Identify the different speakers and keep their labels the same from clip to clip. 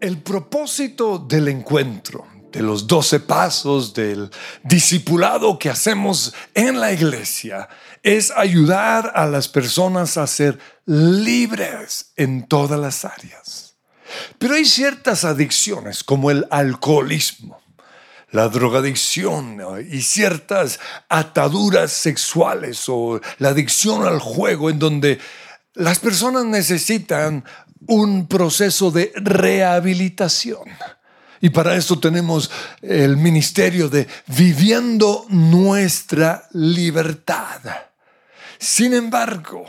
Speaker 1: El propósito del encuentro, de los doce pasos, del discipulado que hacemos en la iglesia, es ayudar a las personas a ser libres en todas las áreas. Pero hay ciertas adicciones como el alcoholismo, la drogadicción y ciertas ataduras sexuales o la adicción al juego en donde las personas necesitan un proceso de rehabilitación. Y para eso tenemos el ministerio de viviendo nuestra libertad. Sin embargo,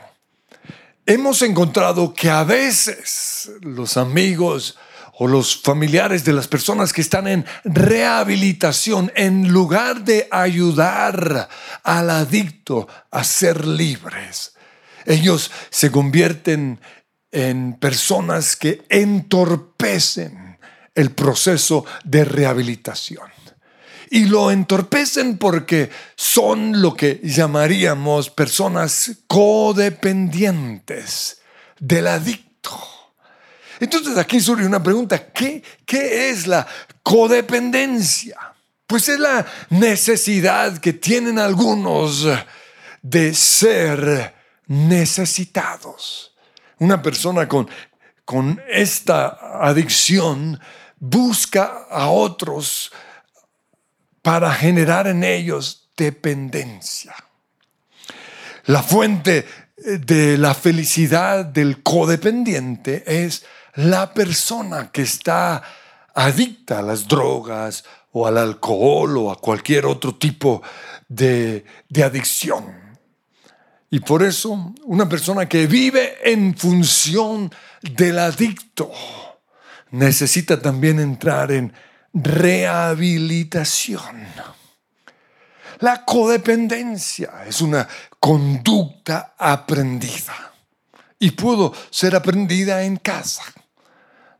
Speaker 1: hemos encontrado que a veces los amigos o los familiares de las personas que están en rehabilitación, en lugar de ayudar al adicto a ser libres, ellos se convierten en personas que entorpecen el proceso de rehabilitación. Y lo entorpecen porque son lo que llamaríamos personas codependientes del adicto. Entonces aquí surge una pregunta, ¿qué, qué es la codependencia? Pues es la necesidad que tienen algunos de ser necesitados una persona con, con esta adicción busca a otros para generar en ellos dependencia. La fuente de la felicidad del codependiente es la persona que está adicta a las drogas o al alcohol o a cualquier otro tipo de, de adicción. Y por eso una persona que vive en función del adicto necesita también entrar en rehabilitación. La codependencia es una conducta aprendida y pudo ser aprendida en casa.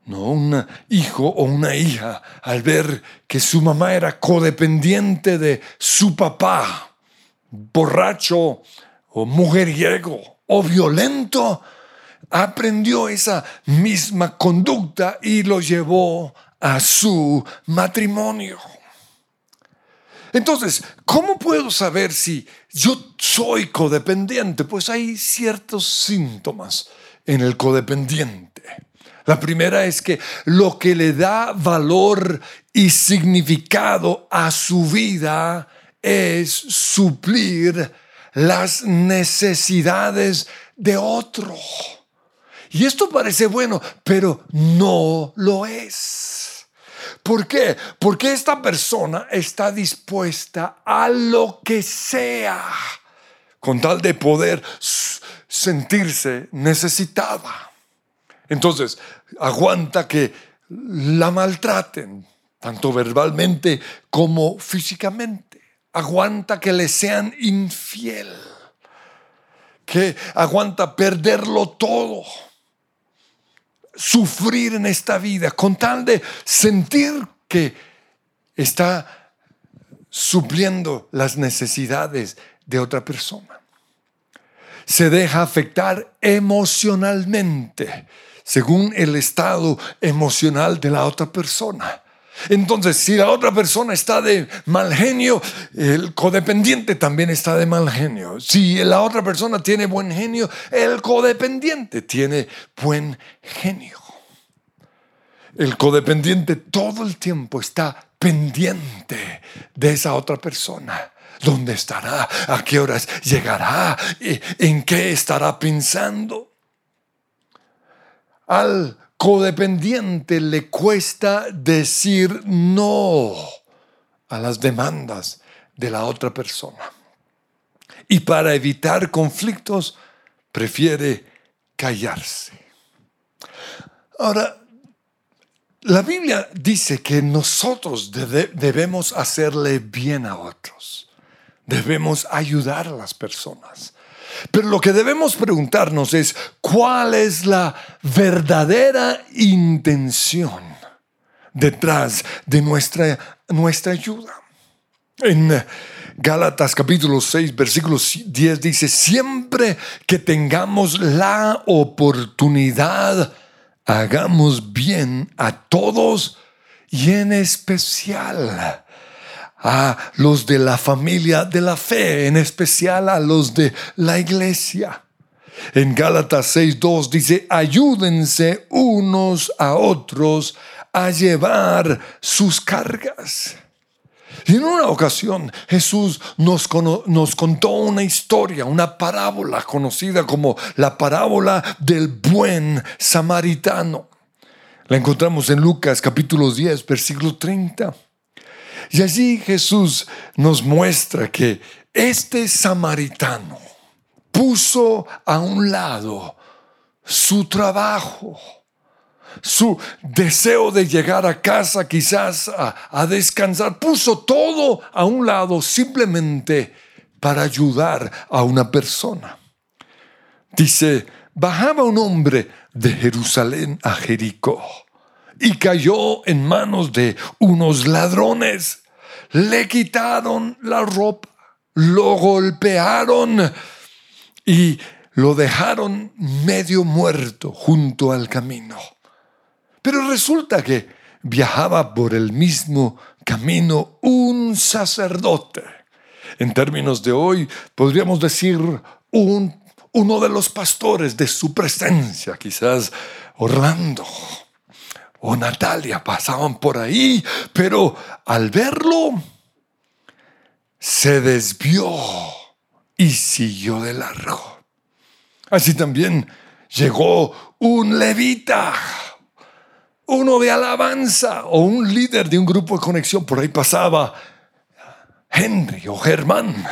Speaker 1: No un hijo o una hija al ver que su mamá era codependiente de su papá, borracho, o mujeriego o violento, aprendió esa misma conducta y lo llevó a su matrimonio. Entonces, ¿cómo puedo saber si yo soy codependiente? Pues hay ciertos síntomas en el codependiente. La primera es que lo que le da valor y significado a su vida es suplir las necesidades de otro. Y esto parece bueno, pero no lo es. ¿Por qué? Porque esta persona está dispuesta a lo que sea con tal de poder sentirse necesitada. Entonces, aguanta que la maltraten, tanto verbalmente como físicamente aguanta que le sean infiel, que aguanta perderlo todo, sufrir en esta vida, con tal de sentir que está supliendo las necesidades de otra persona. Se deja afectar emocionalmente según el estado emocional de la otra persona. Entonces, si la otra persona está de mal genio, el codependiente también está de mal genio. Si la otra persona tiene buen genio, el codependiente tiene buen genio. El codependiente todo el tiempo está pendiente de esa otra persona. ¿Dónde estará? ¿A qué horas llegará? ¿En qué estará pensando? Al codependiente le cuesta decir no a las demandas de la otra persona. Y para evitar conflictos, prefiere callarse. Ahora, la Biblia dice que nosotros debemos hacerle bien a otros. Debemos ayudar a las personas. Pero lo que debemos preguntarnos es, ¿cuál es la verdadera intención detrás de nuestra, nuestra ayuda? En Gálatas capítulo 6, versículo 10 dice, siempre que tengamos la oportunidad, hagamos bien a todos y en especial a los de la familia de la fe, en especial a los de la iglesia. En Gálatas 6.2 dice, ayúdense unos a otros a llevar sus cargas. Y en una ocasión Jesús nos, nos, contó una historia, una parábola conocida como la parábola del buen samaritano. La encontramos en Lucas capítulo 10, versículo 30. Y allí Jesús nos muestra que este samaritano puso a un lado su trabajo, su deseo de llegar a casa quizás a, descansar, puso todo a un lado simplemente para ayudar a una persona. Dice, bajaba un hombre de Jerusalén a Jericó y cayó en manos de unos ladrones. Le quitaron la ropa, lo golpearon y lo dejaron medio muerto junto al camino. Pero resulta que viajaba por el mismo camino un sacerdote. En términos de hoy, podríamos decir un, uno de los pastores de su presencia, quizás Orlando o Natalia pasaban por ahí, pero al verlo, se desvió y siguió de largo. Así también llegó un levita, uno de alabanza o un líder de un grupo de conexión. Por ahí pasaba Henry o Germán.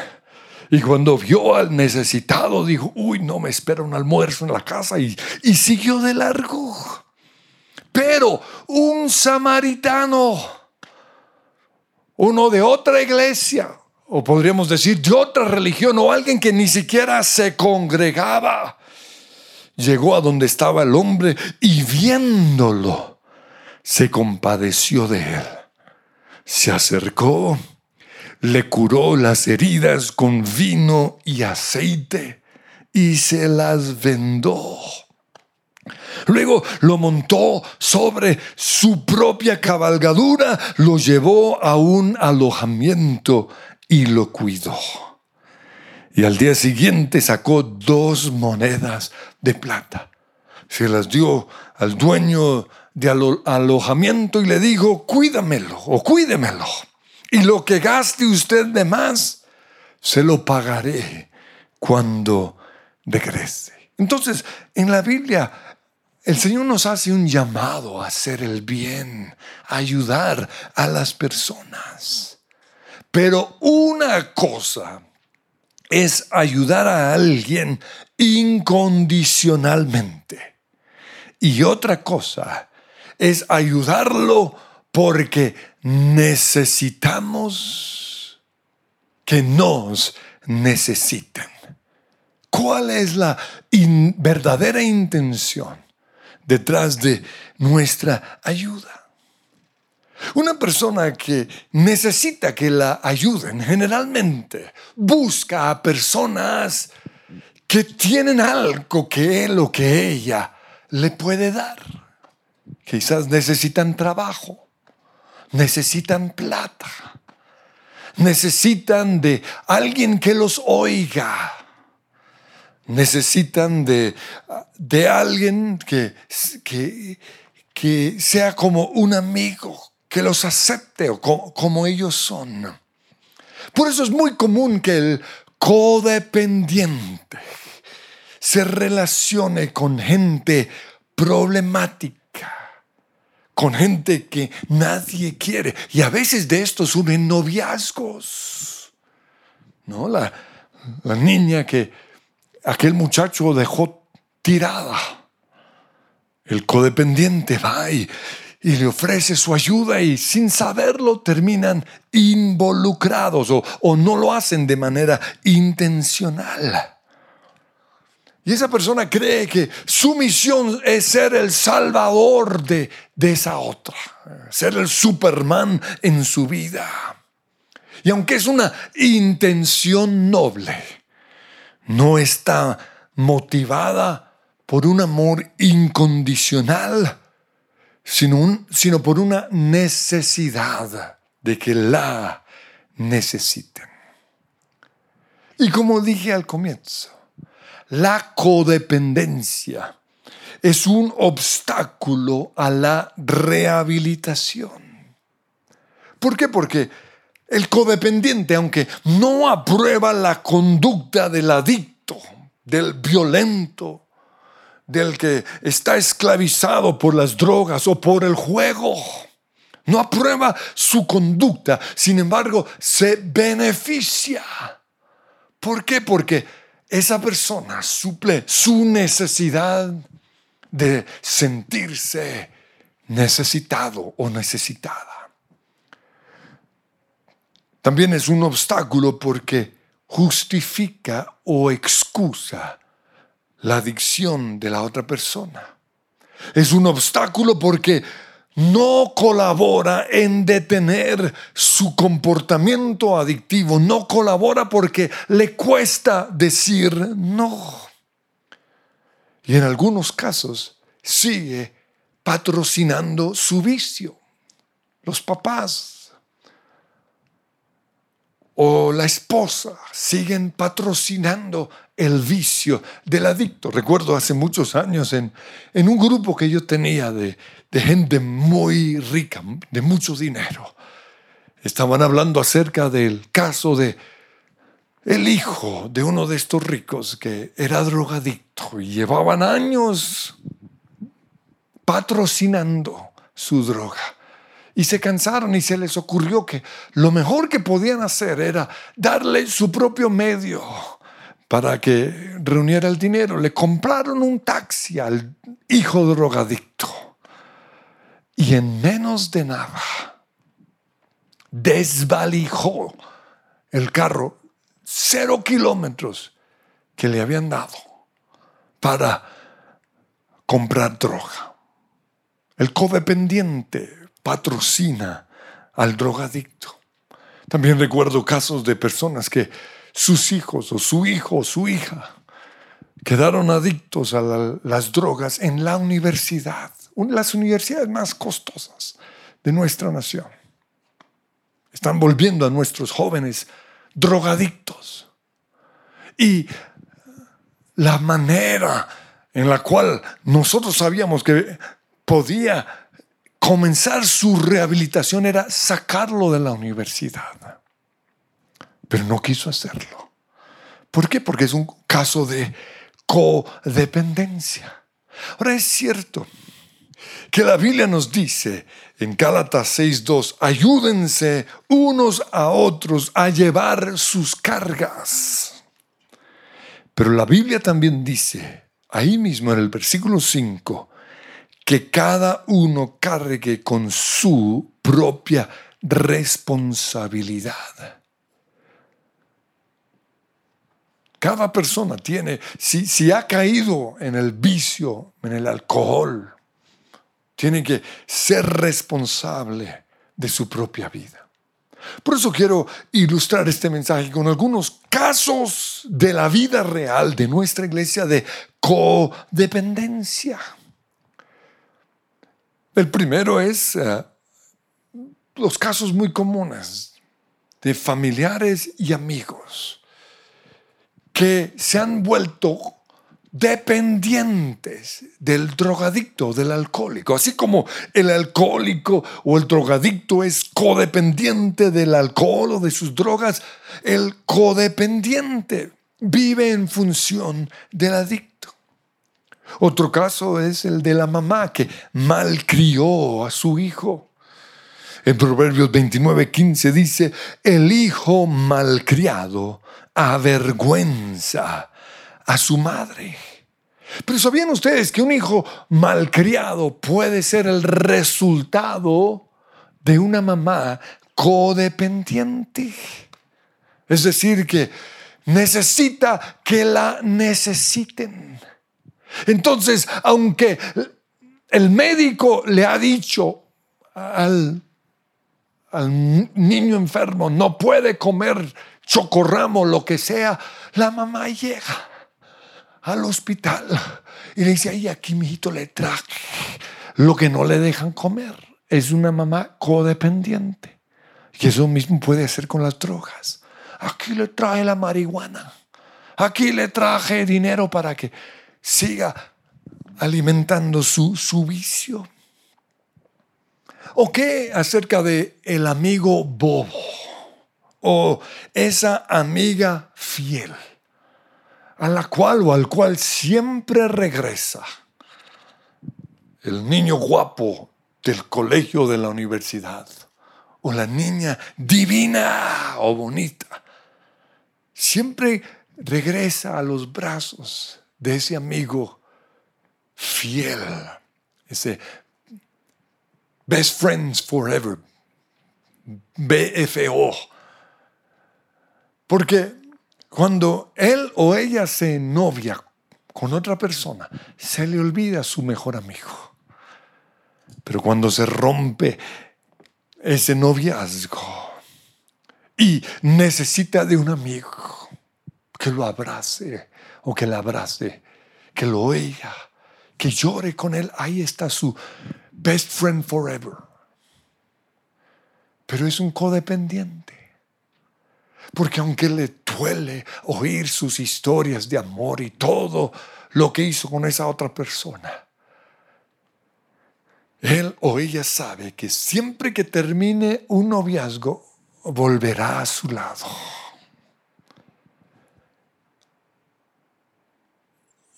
Speaker 1: Y cuando vio al necesitado, dijo, uy, no me espera un almuerzo en la casa y, y siguió de largo. Pero un samaritano, uno de otra iglesia, o podríamos decir de otra religión, o alguien que ni siquiera se congregaba, llegó a donde estaba el hombre y viéndolo, se compadeció de él. Se acercó, le curó las heridas con vino y aceite y se las vendó. Luego lo montó sobre su propia cabalgadura, lo llevó a un alojamiento y lo cuidó. Y al día siguiente sacó dos monedas de plata. Se las dio al dueño de alojamiento y le dijo, cuídamelo o cuídemelo. Y lo que gaste usted de más, se lo pagaré cuando regrese. Entonces, en la Biblia el Señor nos hace un llamado a hacer el bien, a ayudar a las personas. Pero una cosa es ayudar a alguien incondicionalmente. Y otra cosa es ayudarlo porque necesitamos que nos necesiten. ¿Cuál es la verdadera intención? Detrás de nuestra ayuda. Una persona que necesita que la ayuden generalmente busca a personas que tienen algo que él o que ella le puede dar. Quizás necesitan trabajo, necesitan plata, necesitan de alguien que los oiga, necesitan de, de alguien que, que, que, sea como un amigo, que los acepte o como, como ellos son. Por eso es muy común que el codependiente se relacione con gente problemática, con gente que nadie quiere. Y a veces de estos unen noviazgos. ¿No? La, la niña que aquel muchacho dejó tirada. El codependiente va y, le ofrece su ayuda y sin saberlo terminan involucrados o, o no lo hacen de manera intencional. Y esa persona cree que su misión es ser el salvador de, de, esa otra, ser el Superman en su vida. Y aunque es una intención noble, no está motivada por un amor incondicional, sino, por una necesidad de que la necesiten. Y como dije al comienzo, la codependencia es un obstáculo a la rehabilitación. ¿Por qué? Porque el codependiente, aunque no aprueba la conducta del adicto, del violento, del que está esclavizado por las drogas o por el juego, no aprueba su conducta, sin embargo, se beneficia. ¿Por qué? Porque esa persona suple su necesidad de sentirse necesitado o necesitada. También es un obstáculo porque justifica o excusa la adicción de la otra persona. Es un obstáculo porque no colabora en detener su comportamiento adictivo, no colabora porque le cuesta decir no. Y en algunos casos sigue patrocinando su vicio. Los papás o la esposa siguen patrocinando el vicio del adicto. Recuerdo hace muchos años en, en un grupo que yo tenía de, de gente muy rica, de mucho dinero. Estaban hablando acerca del caso de el hijo de uno de estos ricos que era drogadicto y llevaban años patrocinando su droga. Y se cansaron y se les ocurrió que lo mejor que podían hacer era darle su propio medio para que reuniera el dinero. Le compraron un taxi al hijo drogadicto. Y en menos de nada desvalijó el carro cero kilómetros que le habían dado para comprar droga. El codependiente patrocina al drogadicto. También recuerdo casos de personas que sus hijos o su hijo o su hija quedaron adictos a las drogas en la universidad, una de las universidades más costosas de nuestra nación. Están volviendo a nuestros jóvenes drogadictos. Y la manera en la cual nosotros sabíamos que podía comenzar su rehabilitación era sacarlo de la universidad. Pero no quiso hacerlo. ¿Por qué? Porque es un caso de codependencia. Ahora es cierto que la Biblia nos dice en Gálatas 6.2, ayúdense unos a otros a llevar sus cargas. Pero la Biblia también dice, ahí mismo en el versículo 5, que cada uno cargue con su propia responsabilidad. Cada persona tiene, si, si ha caído en el vicio, en el alcohol, tiene que ser responsable de su propia vida. Por eso quiero ilustrar este mensaje con algunos casos de la vida real de nuestra iglesia de codependencia. El primero es eh, los casos muy comunes de familiares y amigos que se han vuelto dependientes del drogadicto, del alcohólico. Así como el alcohólico o el drogadicto es codependiente del alcohol o de sus drogas, el codependiente vive en función del adicto. Otro caso es el de la mamá que malcrió a su hijo. En Proverbios 29, 15 dice, el hijo malcriado avergüenza a su madre. Pero ¿sabían ustedes que un hijo malcriado puede ser el resultado de una mamá codependiente? Es decir, que necesita que la necesiten. Entonces, aunque el médico le ha dicho al, niño enfermo, no puede comer chocorramo, lo que sea, la mamá llega al hospital y le dice, ay, aquí mi hijito le traje lo que no le dejan comer. Es una mamá codependiente. Y eso mismo puede hacer con las drogas. Aquí le traje la marihuana. Aquí le traje dinero para que siga alimentando su, su vicio. ¿O qué acerca de el amigo bobo? O esa amiga fiel a la cual o al cual siempre regresa. El niño guapo del colegio de la universidad o la niña divina o bonita. Siempre regresa a los brazos de ese amigo fiel, ese best friends forever, BFO. Porque cuando él o ella se novia con otra persona, se le olvida su mejor amigo. Pero cuando se rompe ese noviazgo y necesita de un amigo que lo abrace o que la abrace, que lo oiga, que llore con él, ahí está su best friend forever. Pero es un codependiente. Porque aunque le duele oír sus historias de amor y todo lo que hizo con esa otra persona, él o ella sabe que siempre que termine un noviazgo, volverá a su lado.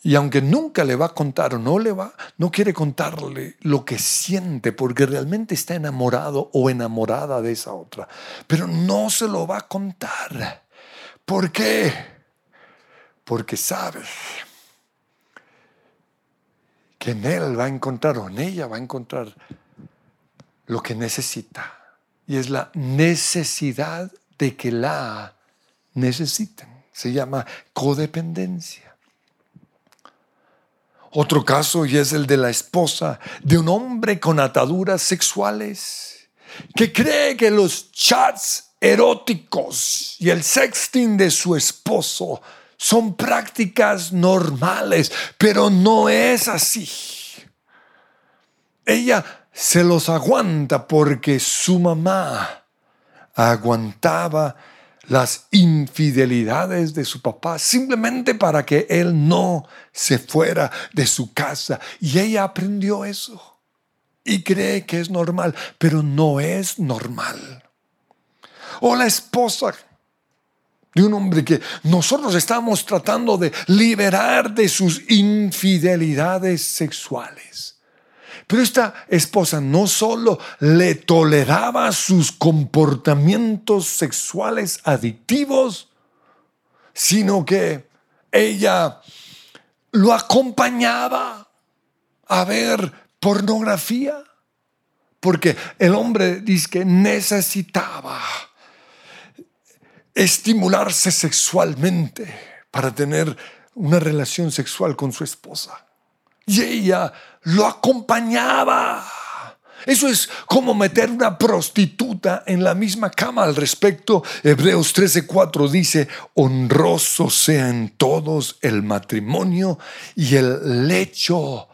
Speaker 1: Y aunque nunca le va a contar o no le va, no quiere contarle lo que siente porque realmente está enamorado o enamorada de esa otra. Pero no se lo va a contar. ¿Por qué? Porque sabe que en él va a encontrar o en ella va a encontrar lo que necesita. Y es la necesidad de que la necesiten. Se llama codependencia. Otro caso y es el de la esposa de un hombre con ataduras sexuales que cree que los chats eróticos y el sexting de su esposo son prácticas normales, pero no es así. Ella se los aguanta porque su mamá aguantaba las infidelidades de su papá simplemente para que él no se fuera de su casa. Y ella aprendió eso y cree que es normal, pero no es normal. O la esposa de un hombre que nosotros estamos tratando de liberar de sus infidelidades sexuales. Pero esta esposa no solo le toleraba sus comportamientos sexuales adictivos, sino que ella lo acompañaba a ver pornografía, porque el hombre dice que necesitaba estimularse sexualmente para tener una relación sexual con su esposa. Y ella lo acompañaba. Eso es como meter una prostituta en la misma cama al respecto. Hebreos 13:4 dice, honroso sea en todos el matrimonio y el lecho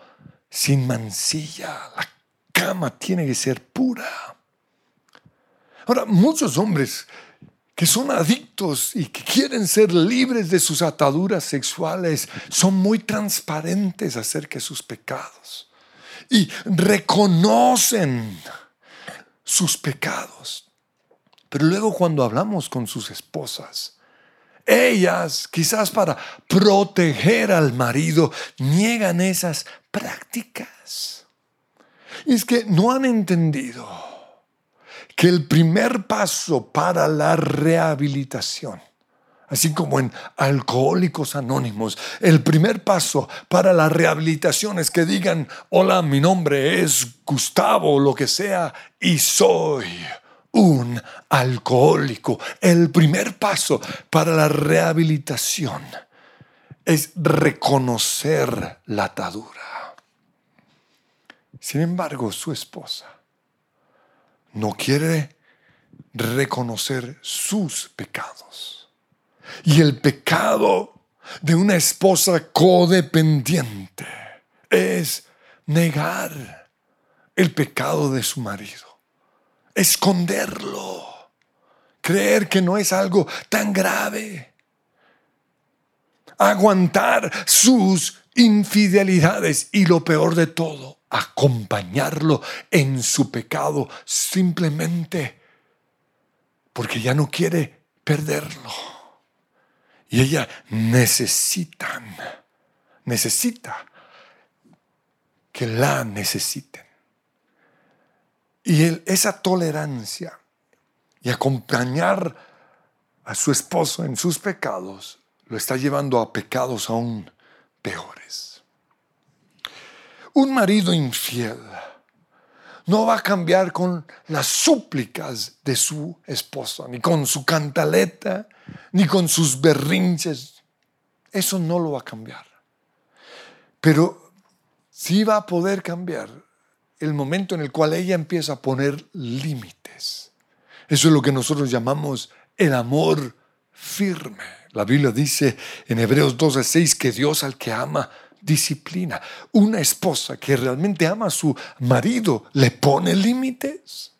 Speaker 1: sin mancilla. La cama tiene que ser pura. Ahora, muchos hombres que son adictos y que quieren ser libres de sus ataduras sexuales, son muy transparentes acerca de sus pecados y reconocen sus pecados. Pero luego cuando hablamos con sus esposas, ellas, quizás para proteger al marido, niegan esas prácticas. Y es que no han entendido que el primer paso para la rehabilitación, así como en Alcohólicos Anónimos, el primer paso para la rehabilitación es que digan, hola, mi nombre es Gustavo, lo que sea, y soy un alcohólico. El primer paso para la rehabilitación es reconocer la atadura. Sin embargo, su esposa no quiere reconocer sus pecados. Y el pecado de una esposa codependiente es negar el pecado de su marido, esconderlo, creer que no es algo tan grave, aguantar sus infidelidades y lo peor de todo, acompañarlo en su pecado simplemente porque ya no quiere perderlo. Y ella necesitan, necesita que la necesiten. Y esa tolerancia y acompañar a su esposo en sus pecados lo está llevando a pecados aún peores. Un marido infiel no va a cambiar con las súplicas de su esposa, ni con su cantaleta, ni con sus berrinches. Eso no lo va a cambiar. Pero sí va a poder cambiar el momento en el cual ella empieza a poner límites. Eso es lo que nosotros llamamos el amor firme. La Biblia dice en Hebreos 12:6 que Dios al que ama disciplina. Una esposa que realmente ama a su marido le pone límites.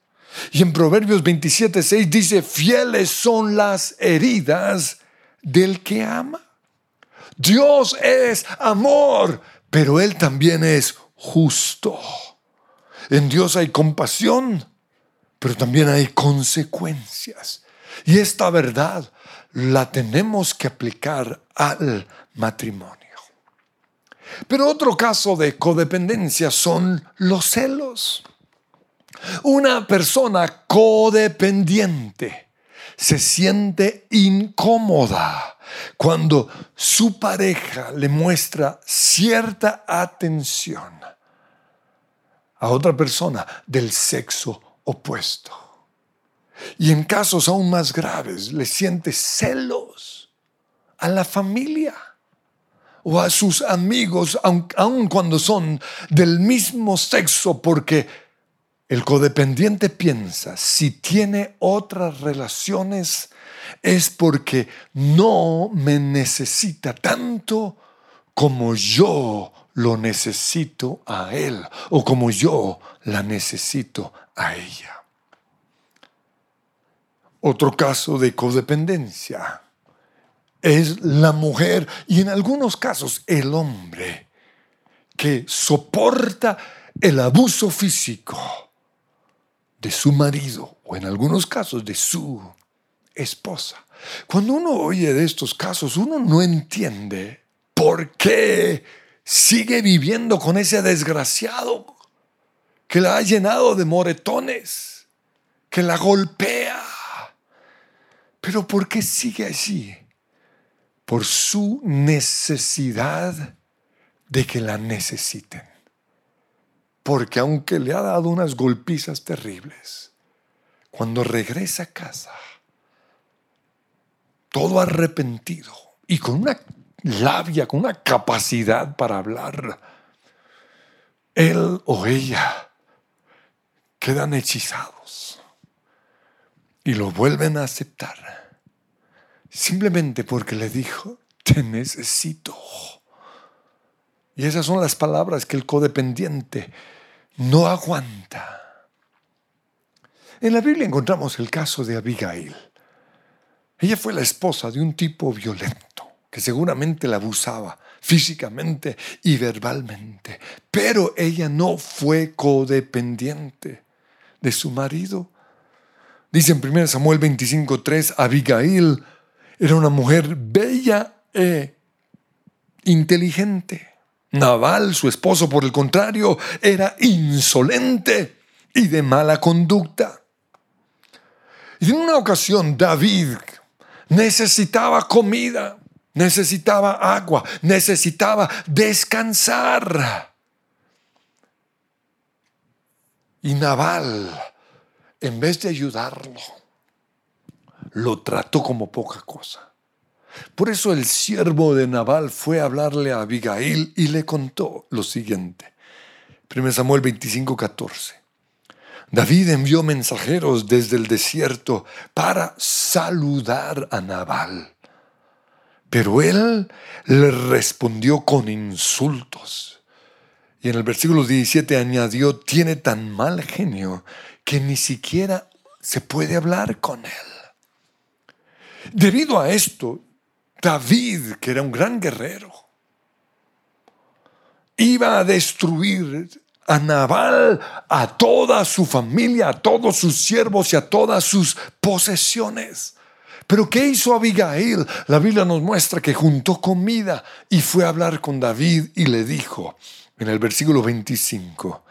Speaker 1: Y en Proverbios 27:6 dice, fieles son las heridas del que ama. Dios es amor pero Él también es justo. En Dios hay compasión, pero también hay consecuencias. Y esta verdad la tenemos que aplicar al matrimonio. Pero otro caso de codependencia son los celos. Una persona codependiente se siente incómoda cuando su pareja le muestra cierta atención a otra persona del sexo opuesto. Y en casos aún más graves, le siente celos a la familia o a sus amigos, aun, cuando son del mismo sexo, porque el codependiente piensa, si tiene otras relaciones, es porque no me necesita tanto como yo lo necesito a él o como yo la necesito a ella. Otro caso de codependencia es la mujer y en algunos casos el hombre que soporta el abuso físico de su marido o en algunos casos de su esposa. Cuando uno oye de estos casos, uno no entiende por qué sigue viviendo con ese desgraciado que la ha llenado de moretones, que la golpea. Pero ¿por qué sigue allí? Por su necesidad de que la necesiten. Porque aunque le ha dado unas golpizas terribles, cuando regresa a casa, todo arrepentido y con una labia, con una capacidad para hablar, él o ella quedan hechizados y lo vuelven a aceptar simplemente porque le dijo, te necesito. Y esas son las palabras que el codependiente no aguanta. En la Biblia encontramos el caso de Abigail. Ella fue la esposa de un tipo violento que seguramente la abusaba físicamente y verbalmente, pero ella no fue codependiente de su marido. Dice en 1 Samuel 25:3, Abigail era una mujer bella e inteligente. Naval, su esposo, por el contrario, era insolente y de mala conducta. Y en una ocasión David, necesitaba comida, necesitaba agua, necesitaba descansar. Y Naval, en vez de ayudarlo, lo trató como poca cosa. Por eso el siervo de Naval fue a hablarle a Abigail y le contó lo siguiente. 1 Samuel 25, 14. David envió mensajeros desde el desierto para saludar a Nabal. Pero él le respondió con insultos. Y en el versículo 17 añadió, tiene tan mal genio que ni siquiera se puede hablar con él. Debido a esto, David, que era un gran guerrero, iba a destruir a Nabal, a toda su familia, a todos sus siervos y a todas sus posesiones. Pero ¿qué hizo Abigail? La Biblia nos muestra que juntó comida y fue a hablar con David y le dijo en el versículo 25,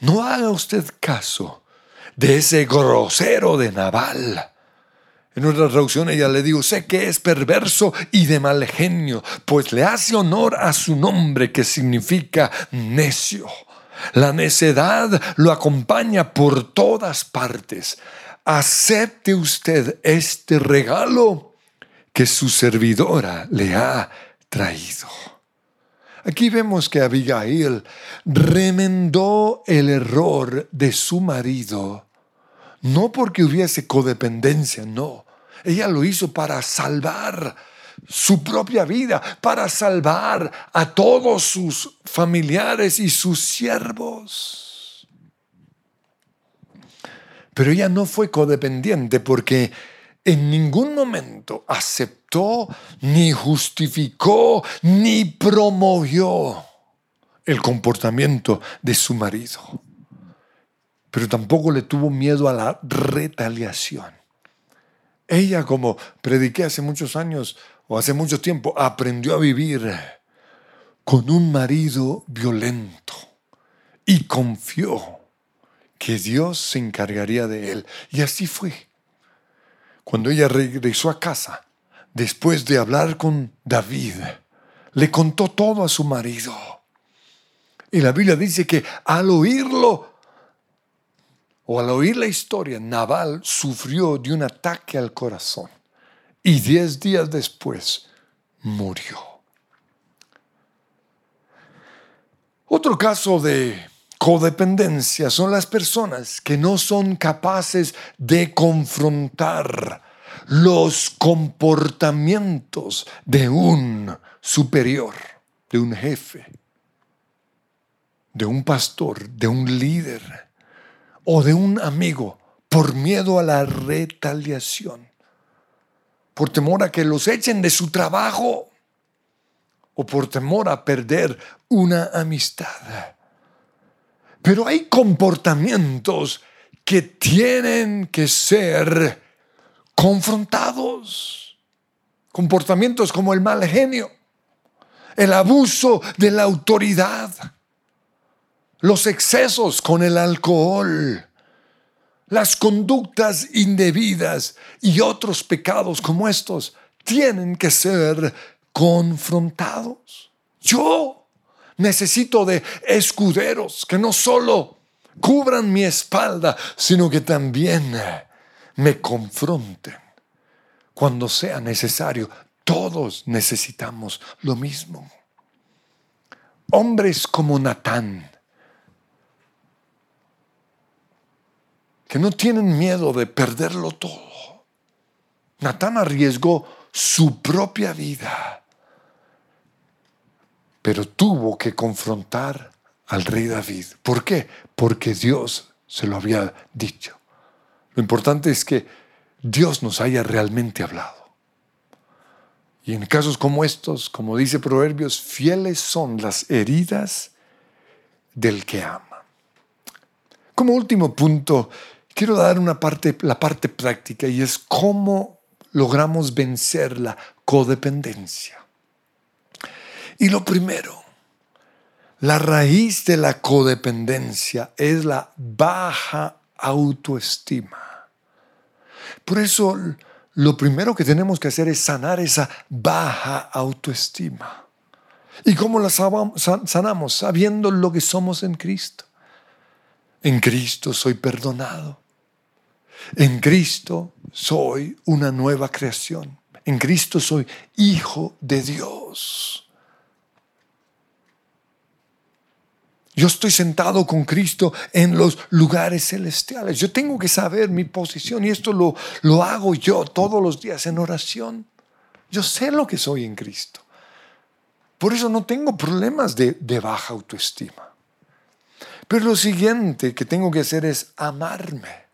Speaker 1: no haga usted caso de ese grosero de Nabal. En otra traducción ella le dijo, sé que es perverso y de mal genio, pues le hace honor a su nombre que significa necio. La necedad lo acompaña por todas partes. Acepte usted este regalo que su servidora le ha traído. Aquí vemos que Abigail remendó el error de su marido, no porque hubiese codependencia, no. Ella lo hizo para salvar su propia vida, para salvar a todos sus familiares y sus siervos. Pero ella no fue codependiente porque en ningún momento aceptó, ni justificó, ni promovió el comportamiento de su marido. Pero tampoco le tuvo miedo a la retaliación. Ella, como prediqué hace muchos años, o hace mucho tiempo aprendió a vivir con un marido violento y confió que Dios se encargaría de él. Y así fue. Cuando ella regresó a casa, después de hablar con David, le contó todo a su marido. Y la Biblia dice que al oírlo, o al oír la historia, Naval sufrió de un ataque al corazón y diez días después murió. Otro caso de codependencia son las personas que no son capaces de confrontar los comportamientos de un superior, de un jefe, de un pastor, de un líder o de un amigo por miedo a la retaliación por temor a que los echen de su trabajo o por temor a perder una amistad. Pero hay comportamientos que tienen que ser confrontados. Comportamientos como el mal genio, el abuso de la autoridad, los excesos con el alcohol, las conductas indebidas y otros pecados como estos tienen que ser confrontados. Yo necesito de escuderos que no solo cubran mi espalda, sino que también me confronten cuando sea necesario. Todos necesitamos lo mismo. Hombres como Natán, que no tienen miedo de perderlo todo. Natán arriesgó su propia vida, pero tuvo que confrontar al rey David. ¿Por qué? Porque Dios se lo había dicho. Lo importante es que Dios nos haya realmente hablado. Y en casos como estos, como dice Proverbios, fieles son las heridas del que ama. Como último punto, quiero dar una parte, la parte práctica y es cómo logramos vencer la codependencia. Y lo primero, la raíz de la codependencia es la baja autoestima. Por eso lo primero que tenemos que hacer es sanar esa baja autoestima. ¿Y cómo la sanamos? Sabiendo lo que somos en Cristo. En Cristo soy perdonado. En Cristo soy una nueva creación. En Cristo soy hijo de Dios. Yo estoy sentado con Cristo en los lugares celestiales. Yo tengo que saber mi posición y esto lo, lo hago yo todos los días en oración. Yo sé lo que soy en Cristo. Por eso no tengo problemas de, de baja autoestima. Pero lo siguiente que tengo que hacer es amarme.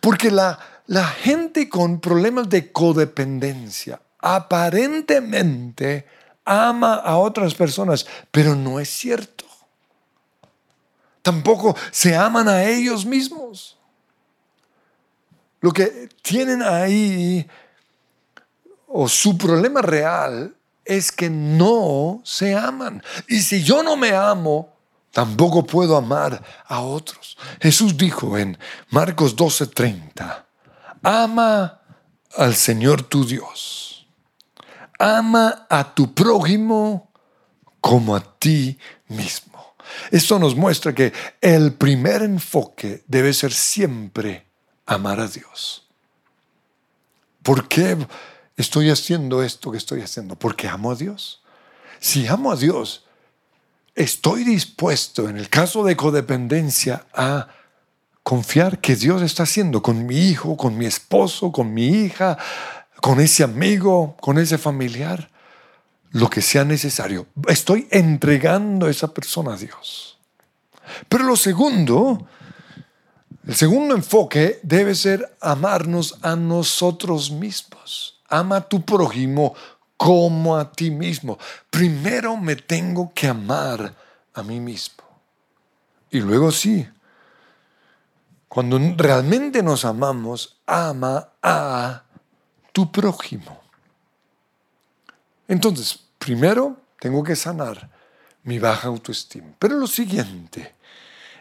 Speaker 1: Porque la, la gente con problemas de codependencia aparentemente ama a otras personas, pero no es cierto. Tampoco se aman a ellos mismos. Lo que tienen ahí, o su problema real, es que no se aman. Y si yo no me amo, tampoco puedo amar a otros. Jesús dijo en Marcos 12:30, ama al Señor tu Dios. Ama a tu prójimo como a ti mismo. Esto nos muestra que el primer enfoque debe ser siempre amar a Dios. ¿Por qué estoy haciendo esto que estoy haciendo? Porque amo a Dios. Si amo a Dios, estoy dispuesto, en el caso de codependencia, a confiar que Dios está haciendo con mi hijo, con mi esposo, con mi hija, con ese amigo, con ese familiar, lo que sea necesario. Estoy entregando a esa persona a Dios. Pero lo segundo el segundo enfoque debe ser amarnos a nosotros mismos. Ama a tu prójimo como a ti mismo. Primero me tengo que amar a mí mismo. Y luego sí, cuando realmente nos amamos, ama a tu prójimo. Entonces, primero tengo que sanar mi baja autoestima. Pero lo siguiente,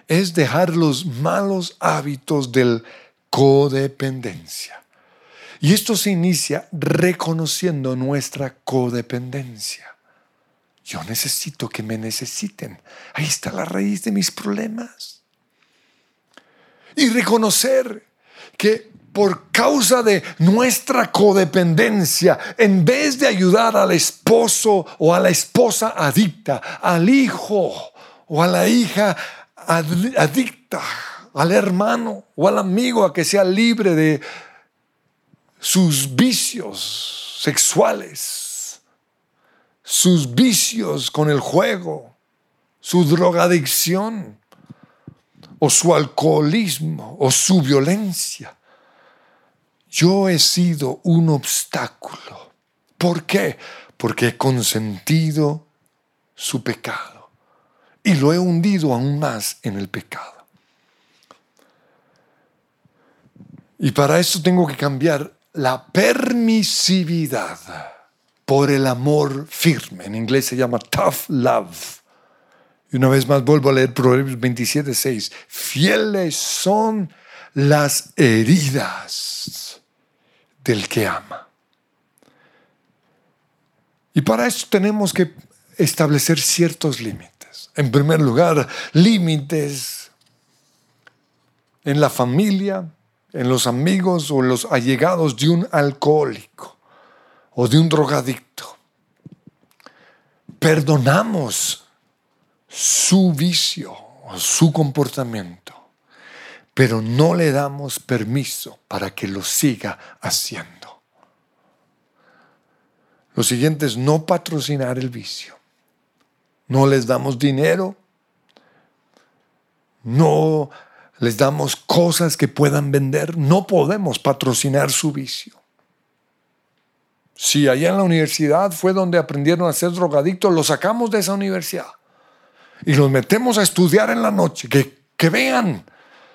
Speaker 1: es dejar los malos hábitos del codependencia. Y esto se inicia reconociendo nuestra codependencia. Yo necesito que me necesiten. Ahí está la raíz de mis problemas. Y reconocer que por causa de nuestra codependencia, en vez de ayudar al esposo o a la esposa adicta, al hijo o a la hija adicta al hermano o al amigo a que sea libre de sus vicios sexuales, sus vicios con el juego, su drogadicción o su alcoholismo o su violencia. Yo he sido un obstáculo. ¿Por qué? Porque he consentido su pecado y lo he hundido aún más en el pecado. Y para eso tengo que cambiar la permisividad por el amor firme. En inglés se llama tough love. Y una vez más vuelvo a leer Proverbios 27, 6. Fieles son las heridas del que ama. Y para eso tenemos que establecer ciertos límites. En primer lugar, límites en la familia, en los amigos o los allegados de un alcohólico o de un drogadicto. Perdonamos su vicio o su comportamiento, pero no le damos permiso para que lo siga haciendo. Lo siguiente es no patrocinar el vicio no les damos dinero, no les damos cosas que puedan vender, no podemos patrocinar su vicio. Si allá en la universidad fue donde aprendieron a ser drogadictos, los sacamos de esa universidad y los metemos a estudiar en la noche, que, que vean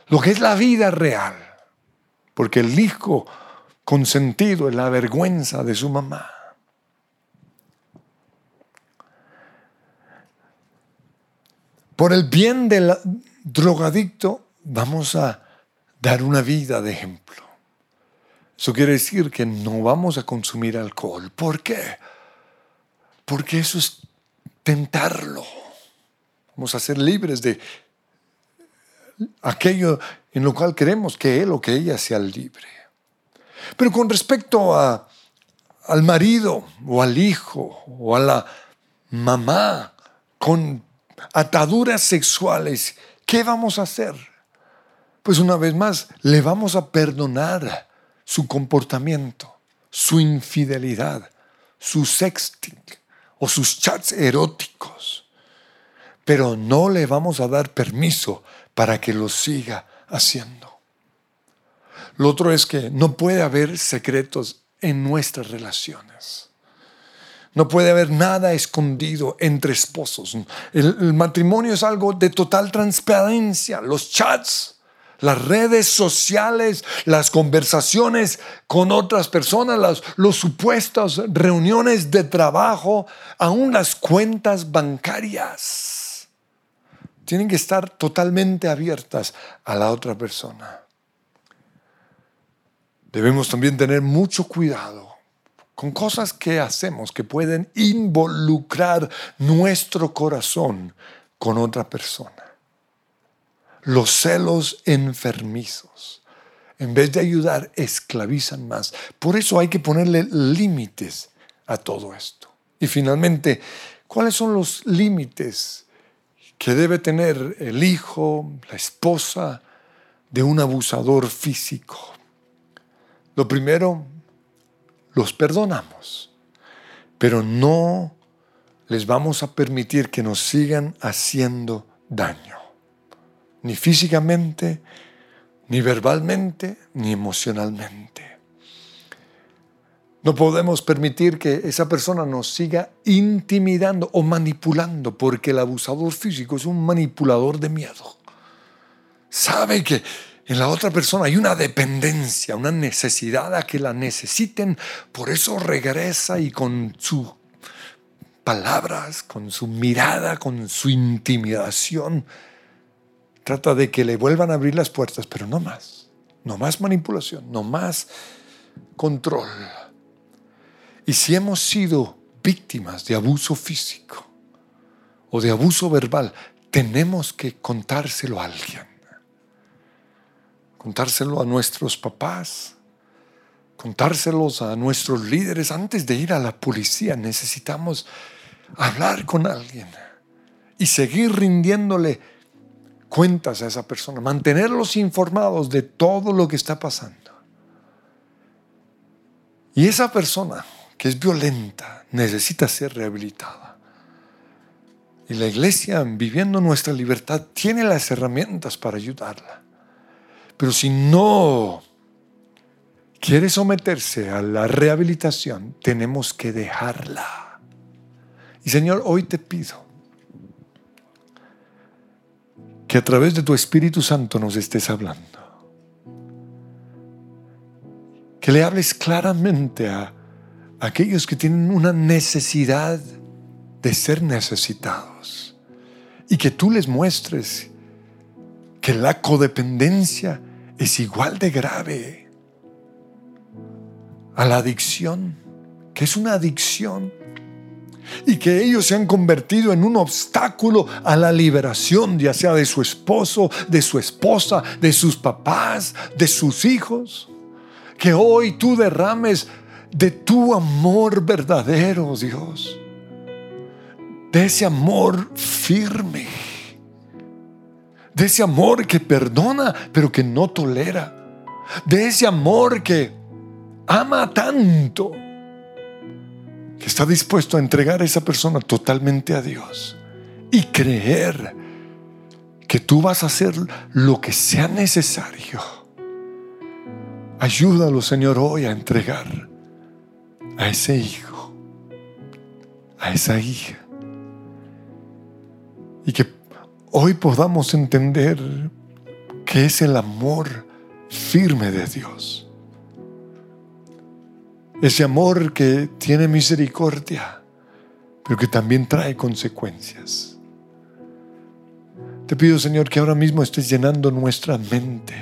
Speaker 1: lo que es la vida real, porque el hijo consentido es la vergüenza de su mamá. Por el bien del drogadicto, vamos a dar una vida de ejemplo. Eso quiere decir que no vamos a consumir alcohol. ¿Por qué? Porque eso es tentarlo. Vamos a ser libres de aquello en lo cual queremos que él o que ella sea libre. Pero con respecto a, al marido o al hijo o a la mamá con ataduras sexuales, ¿qué vamos a hacer? Pues una vez más, le vamos a perdonar su comportamiento, su infidelidad, su sexting o sus chats eróticos. Pero no le vamos a dar permiso para que lo siga haciendo. Lo otro es que no puede haber secretos en nuestras relaciones. No puede haber nada escondido entre esposos. El, matrimonio es algo de total transparencia. Los chats, las redes sociales, las conversaciones con otras personas, las los supuestas reuniones de trabajo, aún las cuentas bancarias. Tienen que estar totalmente abiertas a la otra persona. Debemos también tener mucho cuidado con cosas que hacemos que pueden involucrar nuestro corazón con otra persona. Los celos enfermizos, en vez de ayudar, esclavizan más. Por eso hay que ponerle límites a todo esto. Y finalmente, ¿cuáles son los límites que debe tener el hijo, la esposa de un abusador físico? Lo primero, los perdonamos, pero no les vamos a permitir que nos sigan haciendo daño, ni físicamente, ni verbalmente, ni emocionalmente. No podemos permitir que esa persona nos siga intimidando o manipulando, porque el abusador físico es un manipulador de miedo. Sabe que en la otra persona hay una dependencia, una necesidad a que la necesiten, por eso regresa y con sus palabras, con su mirada, con su intimidación, trata de que le vuelvan a abrir las puertas, pero no más, no más manipulación, no más control. Y si hemos sido víctimas de abuso físico o de abuso verbal, tenemos que contárselo a alguien contárselo a nuestros papás, contárselos a nuestros líderes. Antes de ir a la policía necesitamos hablar con alguien y seguir rindiéndole cuentas a esa persona, mantenerlos informados de todo lo que está pasando. Y esa persona que es violenta necesita ser rehabilitada. Y la iglesia, viviendo nuestra libertad, tiene las herramientas para ayudarla. Pero si no quiere someterse a la rehabilitación, tenemos que dejarla. Y Señor, hoy te pido que a través de tu Espíritu Santo nos estés hablando. Que le hables claramente a aquellos que tienen una necesidad de ser necesitados. Y que tú les muestres que la codependencia es igual de grave a la adicción, que es una adicción, y que ellos se han convertido en un obstáculo a la liberación, ya sea de su esposo, de su esposa, de sus papás, de sus hijos. Que hoy tú derrames de tu amor verdadero, Dios, de ese amor firme. De ese amor que perdona, pero que no tolera, de ese amor que ama tanto, que está dispuesto a entregar a esa persona totalmente a Dios y creer que tú vas a hacer lo que sea necesario. Ayúdalo, Señor, hoy a entregar a ese hijo, a esa hija. Y que hoy podamos entender que es el amor firme de Dios. Ese amor que tiene misericordia, pero que también trae consecuencias. Te pido, Señor, que ahora mismo estés llenando nuestra mente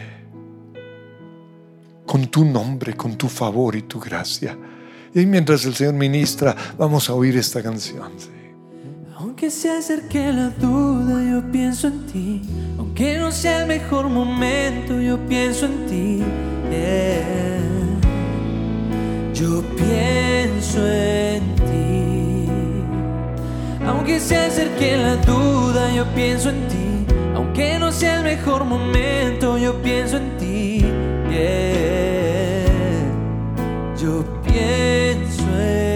Speaker 1: con tu nombre, con tu favor y tu gracia. Y mientras el Señor ministra, vamos a oír esta canción.
Speaker 2: Aunque se acerque la duda, yo pienso en ti. Aunque no sea el mejor momento, yo pienso en ti yo pienso en ti. Aunque se acerque la duda, yo pienso en ti. Aunque no sea el mejor momento, yo pienso en ti. Yeah. Yo pienso en ti.